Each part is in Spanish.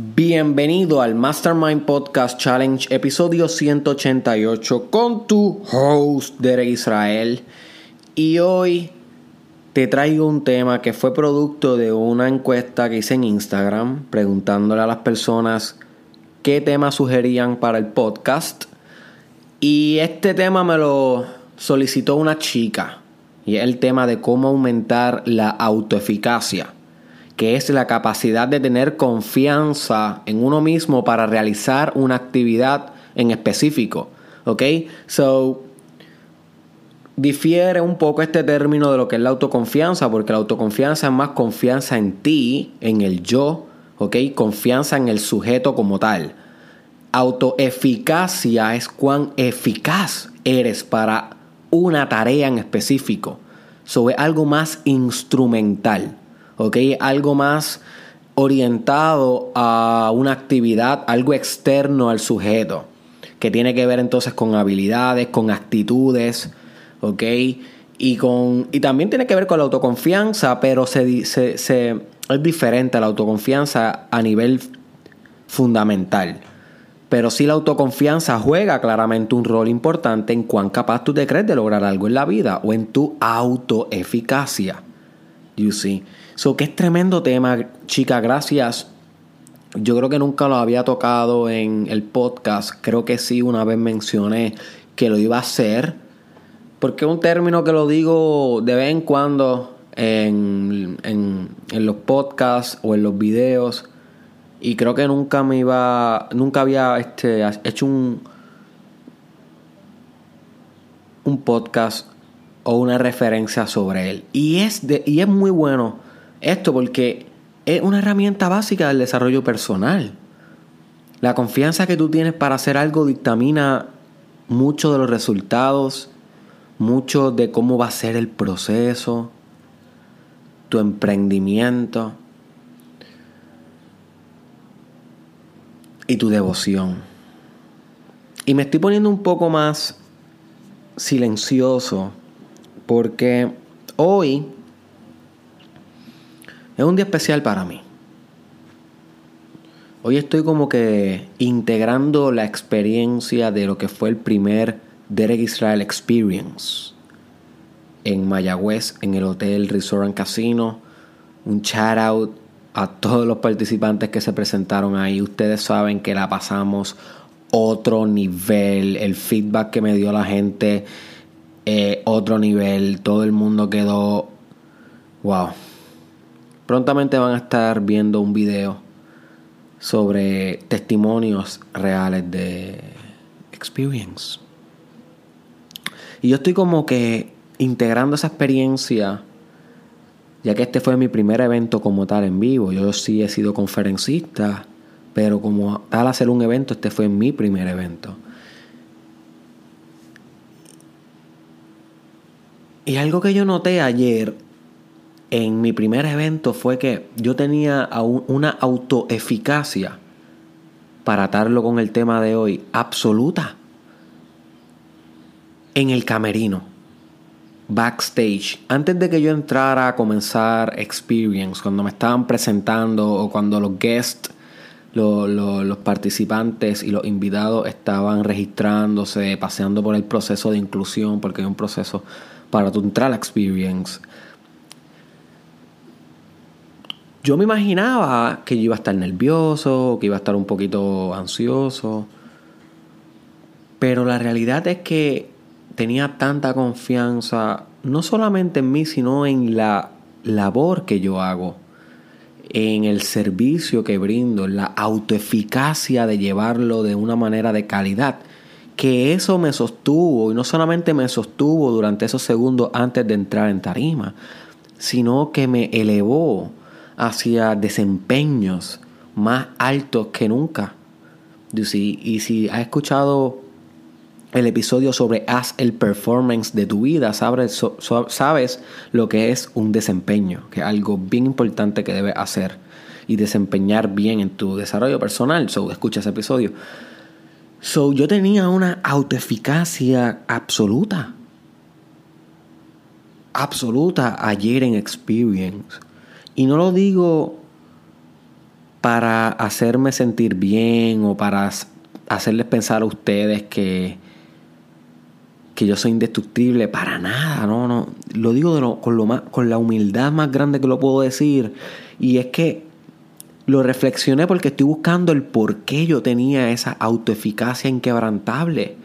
Bienvenido al Mastermind Podcast Challenge, episodio 188, con tu host, Derek Israel. Y hoy te traigo un tema que fue producto de una encuesta que hice en Instagram, preguntándole a las personas qué temas sugerían para el podcast. Y este tema me lo solicitó una chica, y es el tema de cómo aumentar la autoeficacia que es la capacidad de tener confianza en uno mismo para realizar una actividad en específico. ¿Ok? So, difiere un poco este término de lo que es la autoconfianza, porque la autoconfianza es más confianza en ti, en el yo, ¿ok? Confianza en el sujeto como tal. Autoeficacia es cuán eficaz eres para una tarea en específico. So, es algo más instrumental. ¿Ok? Algo más orientado a una actividad, algo externo al sujeto, que tiene que ver entonces con habilidades, con actitudes, ¿ok? Y, con, y también tiene que ver con la autoconfianza, pero se, es diferente a la autoconfianza a nivel fundamental. Pero sí la autoconfianza juega claramente un rol importante en cuán capaz tú te crees de lograr algo en la vida o en tu autoeficacia. You see. So, que es tremendo tema, chica, gracias. Yo creo que nunca lo había tocado en el podcast. Creo que sí, una vez mencioné que lo iba a hacer. Porque es un término que lo digo de vez en cuando en, en, en los podcasts o en los videos. Y creo que nunca me iba. Nunca había este, hecho un. un podcast o una referencia sobre él. Y es, de, y es muy bueno esto porque es una herramienta básica del desarrollo personal. La confianza que tú tienes para hacer algo dictamina mucho de los resultados, mucho de cómo va a ser el proceso, tu emprendimiento y tu devoción. Y me estoy poniendo un poco más silencioso porque hoy es un día especial para mí. Hoy estoy como que integrando la experiencia de lo que fue el primer Derek Israel Experience en Mayagüez, en el Hotel Resort and Casino. Un shout out a todos los participantes que se presentaron ahí. Ustedes saben que la pasamos otro nivel. El feedback que me dio la gente, eh, otro nivel. Todo el mundo quedó. Wow Prontamente van a estar viendo un video sobre testimonios reales de experience. Y yo estoy como que integrando esa experiencia, ya que este fue mi primer evento como tal en vivo. Yo sí he sido conferencista, pero como al hacer un evento, este fue mi primer evento. Y algo que yo noté ayer en mi primer evento fue que yo tenía una autoeficacia, para atarlo con el tema de hoy, absoluta. En el camerino, backstage, antes de que yo entrara a comenzar Experience, cuando me estaban presentando o cuando los guests, los participantes y los invitados estaban registrándose, paseando por el proceso de inclusión, porque hay un proceso para tu entrar Experience yo me imaginaba que yo iba a estar nervioso, que iba a estar un poquito ansioso. Pero la realidad es que tenía tanta confianza, no solamente en mí, sino en la labor que yo hago, en el servicio que brindo, en la autoeficacia de llevarlo de una manera de calidad. Que eso me sostuvo, y no solamente me sostuvo durante esos segundos antes de entrar en tarima, sino que me elevó hacia desempeños más altos que nunca. Y si has escuchado el episodio sobre haz el performance de tu vida, sabes, sabes lo que es un desempeño, que es algo bien importante que debes hacer y desempeñar bien en tu desarrollo personal. So, escucha ese episodio. So, yo tenía una autoeficacia absoluta. Absoluta ayer en Experience. Y no lo digo para hacerme sentir bien o para hacerles pensar a ustedes que, que yo soy indestructible, para nada, no, no. Lo digo con, lo más, con la humildad más grande que lo puedo decir. Y es que lo reflexioné porque estoy buscando el por qué yo tenía esa autoeficacia inquebrantable.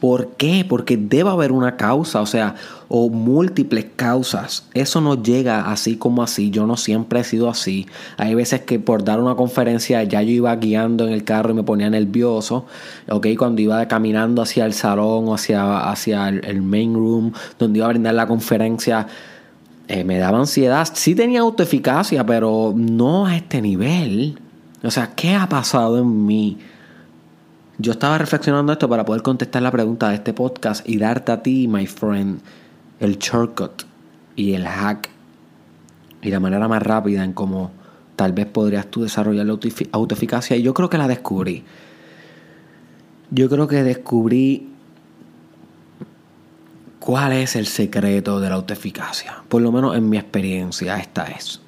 ¿Por qué? Porque debe haber una causa, o sea, o múltiples causas. Eso no llega así como así. Yo no siempre he sido así. Hay veces que por dar una conferencia ya yo iba guiando en el carro y me ponía nervioso. ¿ok? Cuando iba caminando hacia el salón o hacia, hacia el, main room, donde iba a brindar la conferencia, eh, me daba ansiedad. Sí tenía autoeficacia, pero no a este nivel. O sea, ¿qué ha pasado en mí? Yo estaba reflexionando esto para poder contestar la pregunta de este podcast y darte a ti, my friend, el shortcut y el hack y la manera más rápida en cómo tal vez podrías tú desarrollar la autoeficacia. Y yo creo que la descubrí. Yo creo que descubrí cuál es el secreto de la autoeficacia. Por lo menos en mi experiencia, esta es.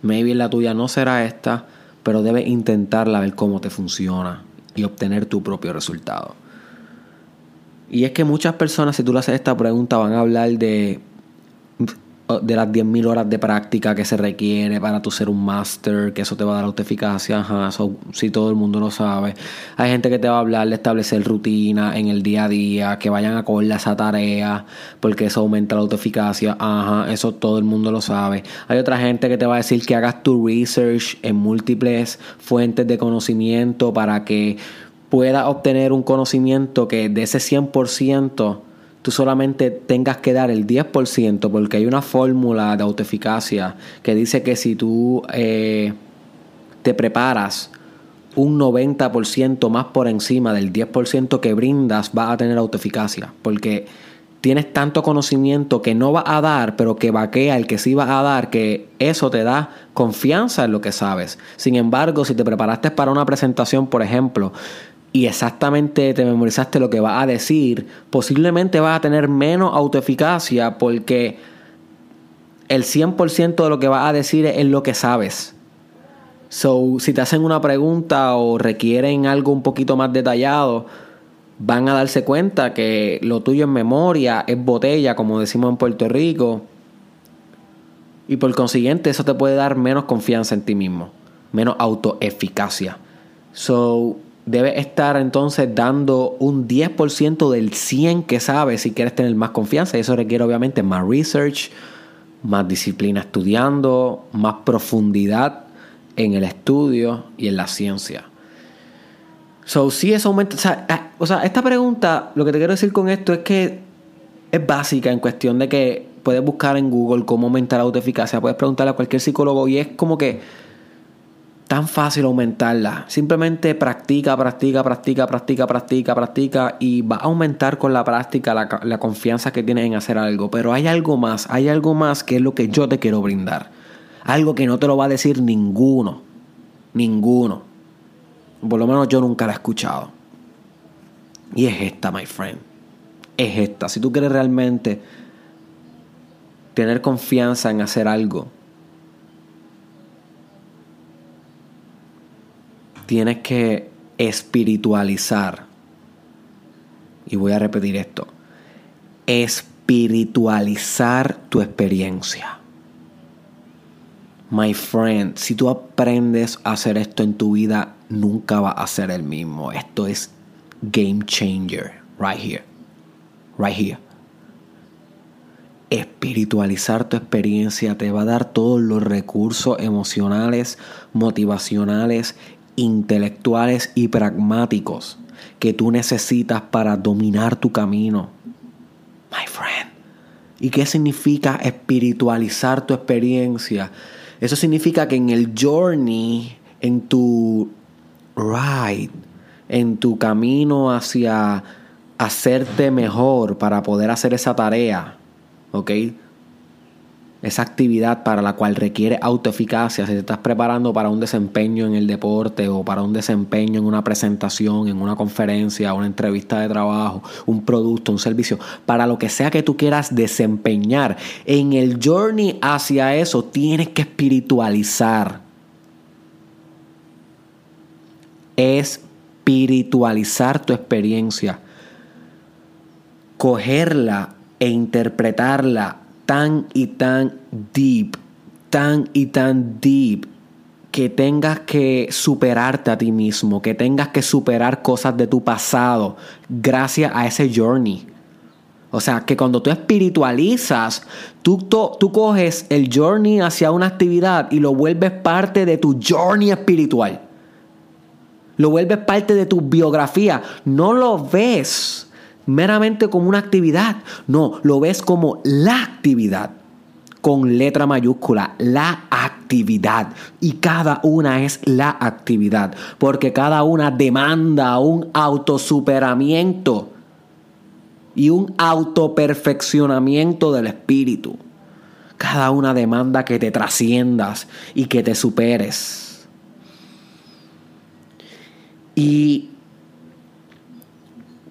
Maybe la tuya no será esta, pero debes intentarla a ver cómo te funciona y obtener tu propio resultado. Y es que muchas personas, si tú le haces esta pregunta, van a hablar de, de las 10.000 horas de práctica que se requiere para tu ser un máster, que eso te va a dar autoeficacia. Ajá, eso sí todo el mundo lo sabe. Hay gente que te va a hablar de establecer rutina en el día a día, que vayan a cogerle esa tarea, porque eso aumenta la autoeficacia. Ajá, eso todo el mundo lo sabe. Hay otra gente que te va a decir que hagas tu research en múltiples fuentes de conocimiento para que puedas obtener un conocimiento que de ese 100% tú solamente tengas que dar el 10% porque hay una fórmula de autoeficacia que dice que si tú eh, te preparas un 90% más por encima del 10% que brindas, vas a tener autoeficacia. Porque tienes tanto conocimiento que no va a dar, pero que vaquea el que sí va a dar, que eso te da confianza en lo que sabes. Sin embargo, si te preparaste para una presentación, por ejemplo, y exactamente te memorizaste lo que vas a decir, posiblemente vas a tener menos autoeficacia porque el 100% de lo que vas a decir es lo que sabes. So, si te hacen una pregunta o requieren algo un poquito más detallado, van a darse cuenta que lo tuyo en memoria es botella, como decimos en Puerto Rico. Y por consiguiente, eso te puede dar menos confianza en ti mismo, menos autoeficacia. So, debes estar entonces dando un 10% del 100 que sabes si quieres tener más confianza. Y eso requiere obviamente más research, más disciplina estudiando, más profundidad en el estudio y en la ciencia. So, si eso aumenta. Ah, o sea, esta pregunta, lo que te quiero decir con esto es que es básica en cuestión de que puedes buscar en Google cómo aumentar la autoeficacia, puedes preguntarle a cualquier psicólogo y es como que tan fácil aumentarla. Simplemente practica, practica, practica, practica, practica, practica y va a aumentar con la práctica la, confianza que tienes en hacer algo. Pero hay algo más, hay algo más que es lo que yo te quiero brindar. Algo que no te lo va a decir ninguno. Ninguno. Por lo menos yo nunca la he escuchado. Y es esta, my friend. Es esta. Si tú quieres realmente tener confianza en hacer algo, tienes que espiritualizar. Y voy a repetir esto. Espiritualizar tu experiencia. My friend, si tú aprendes a hacer esto en tu vida, nunca va a ser el mismo. Esto es game changer. Right here. Right here. Espiritualizar tu experiencia te va a dar todos los recursos emocionales, motivacionales intelectuales y pragmáticos que tú necesitas para dominar tu camino. My friend. ¿Y qué significa espiritualizar tu experiencia? Eso significa que en el journey, en tu ride, en tu camino hacia hacerte mejor para poder hacer esa tarea, ¿ok? Esa actividad para la cual requiere autoeficacia, si te estás preparando para un desempeño en el deporte o para un desempeño en una presentación, en una conferencia, una entrevista de trabajo, un producto, un servicio, para lo que sea que tú quieras desempeñar, en el journey hacia eso tienes que espiritualizar. espiritualizar tu experiencia, cogerla e interpretarla tan y tan deep, tan y tan deep, que tengas que superarte a ti mismo, que tengas que superar cosas de tu pasado gracias a ese journey. O sea, que cuando tú espiritualizas, tú, tú coges el journey hacia una actividad y lo vuelves parte de tu journey espiritual. Lo vuelves parte de tu biografía. No lo ves meramente como una actividad. No, lo ves como la actividad. Con letra mayúscula, la actividad. Y cada una es la actividad. Porque cada una demanda un autosuperamiento y un autoperfeccionamiento del espíritu. Cada una demanda que te trasciendas y que te superes. Y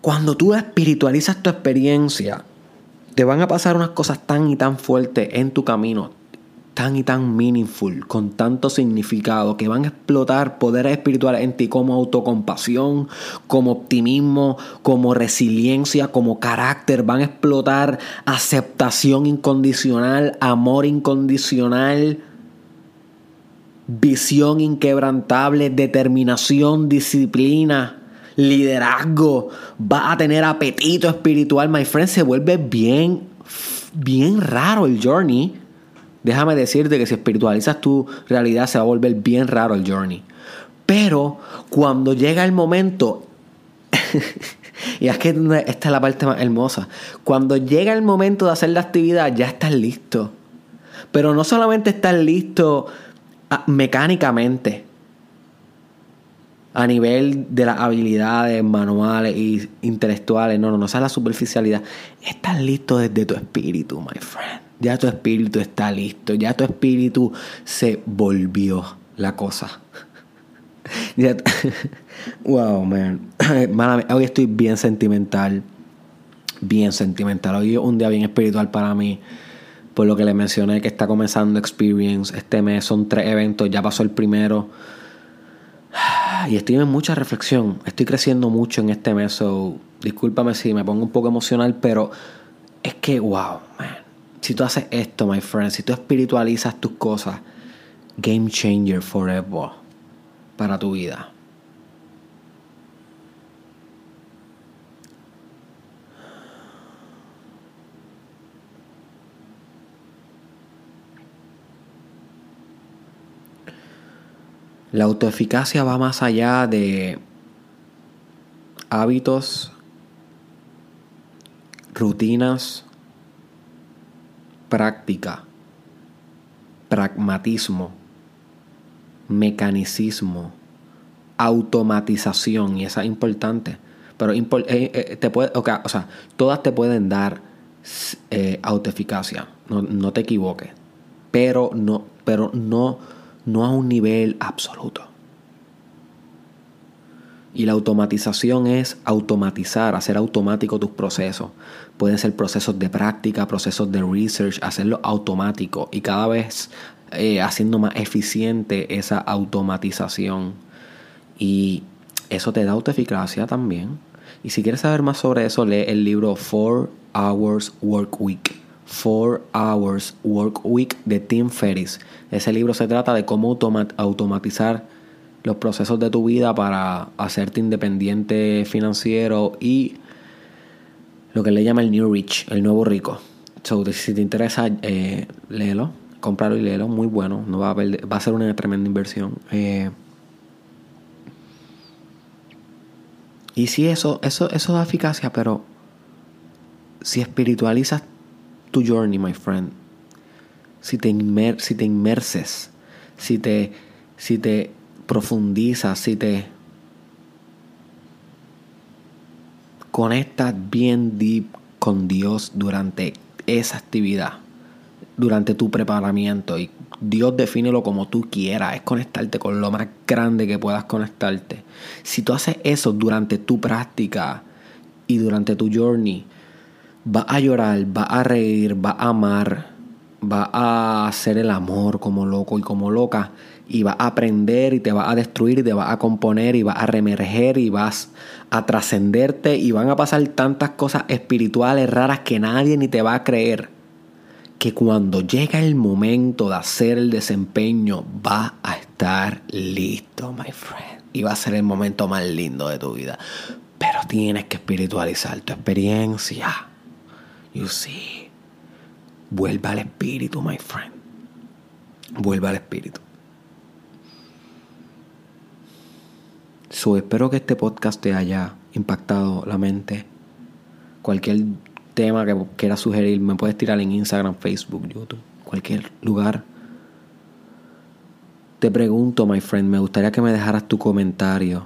cuando tú espiritualizas tu experiencia, te van a pasar unas cosas tan y tan fuertes en tu camino, tan y tan meaningful, con tanto significado, que van a explotar poderes espirituales en ti como autocompasión, como optimismo, como resiliencia, como carácter. Van a explotar aceptación incondicional, amor incondicional, visión inquebrantable, determinación, disciplina liderazgo, va a tener apetito espiritual, my friend, se vuelve bien, bien raro el journey. Déjame decirte que si espiritualizas tu realidad se va a volver bien raro el journey. Pero cuando llega el momento, y es que esta es la parte más hermosa, cuando llega el momento de hacer la actividad ya estás listo. Pero no solamente estás listo ah, mecánicamente, a nivel de las habilidades manuales e intelectuales. No, no, no, esa es la superficialidad. Estás listo desde tu espíritu, my friend. Ya tu espíritu está listo. Ya tu espíritu se volvió la cosa. wow, man. Hoy estoy bien sentimental. Bien sentimental. Hoy es un día bien espiritual para mí. Por lo que le mencioné que está comenzando Experience. Este mes son tres eventos. Ya pasó el primero y estoy en mucha reflexión. Estoy creciendo mucho en este mes. So, discúlpame si me pongo un poco emocional, pero es que, wow, man. Si tú haces esto, my friend, si tú espiritualizas tus cosas, game changer forever para tu vida. La autoeficacia va más allá de hábitos, rutinas, práctica, pragmatismo, mecanicismo, automatización, y esa es importante. Pero eh, eh, te puede, o sea, todas te pueden dar eh, autoeficacia, no, no te equivoques, pero no, pero no no a un nivel absoluto. Y la automatización es automatizar, hacer automático tus procesos. Pueden ser procesos de práctica, procesos de research, hacerlo automático y cada vez eh, haciendo más eficiente esa automatización. Y eso te da autoeficacia también. Y si quieres saber más sobre eso, lee el libro 4 Hours Work Week 4 Hours Work Week de Tim Ferriss. Ese libro se trata de cómo automatizar los procesos de tu vida para hacerte independiente financiero y lo que le llama el New Rich, el nuevo rico. si te interesa, eh, léelo, cómpralo y léelo, muy bueno, no va a, va a ser una tremenda inversión. Eh, y sí, eso, eso, eso da eficacia, pero si espiritualizas tu journey, my friend. Si te, si te inmerses, si te, si te profundizas, si te conectas bien deep con Dios durante esa actividad, durante tu preparamiento. Y Dios defínelo como tú quieras, es conectarte con lo más grande que puedas conectarte. Si tú haces eso durante tu práctica y durante tu journey, va a llorar, va a reír, va a amar va a hacer el amor como loco y como loca y va a aprender y te va a destruir y te va a componer y va a reemerger y vas a trascenderte y van a pasar tantas cosas espirituales raras que nadie ni te va a creer que cuando llega el momento de hacer el desempeño va a estar listo, my friend. Y va a ser el momento más lindo de tu vida. Pero tienes que espiritualizar tu experiencia. You see. Vuelva al espíritu, my friend. Vuelva al espíritu. So, espero que este podcast te haya impactado la mente. Cualquier tema que quieras sugerir, me puedes tirar en Instagram, Facebook, YouTube, cualquier lugar. Te pregunto, my friend, me gustaría que me dejaras tu comentario.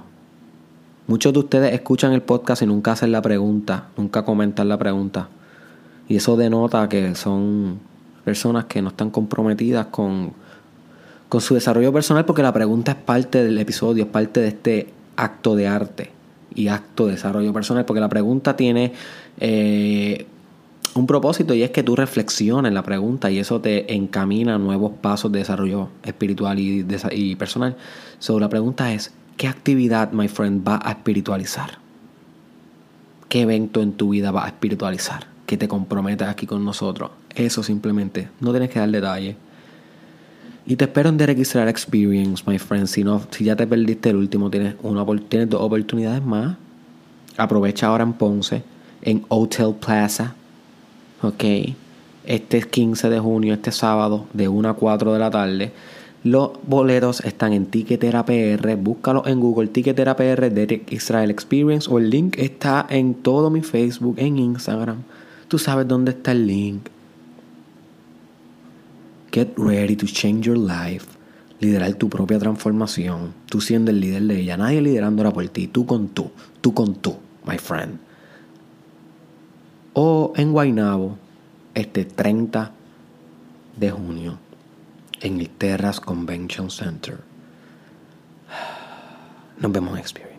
Muchos de ustedes escuchan el podcast y nunca hacen la pregunta, nunca comentan la pregunta. Y eso denota que son personas que no están comprometidas con, con su desarrollo personal porque la pregunta es parte del episodio, es parte de este acto de arte y acto de desarrollo personal porque la pregunta tiene eh, un propósito y es que tú reflexiones la pregunta y eso te encamina a nuevos pasos de desarrollo espiritual y, personal. So, la pregunta es, ¿qué actividad, my friend, va a espiritualizar? ¿Qué evento en tu vida va a espiritualizar? Que te comprometas aquí con nosotros. Eso simplemente. No tienes que dar detalle. Y te espero en Derek Israel Experience, my friend. Si, no, si ya te perdiste el último, tienes, una, tienes dos oportunidades más. Aprovecha ahora en Ponce, en Hotel Plaza. Ok. Este es 15 de junio, este sábado, de 1 a 4 de la tarde. Los boletos están en Ticketera PR. Búscalo en Google Ticketera PR, Derek Israel Experience. O el link está en todo mi Facebook, en Instagram. Tú sabes dónde está el link. Get ready to change your life. Liderar tu propia transformación. Tú siendo el líder de ella. Nadie liderándola por ti. Tú con tú. Tú con tú, my friend. O en Guaynabo, este 30 de junio, en el Terras Convention Center. Nos vemos en Experience.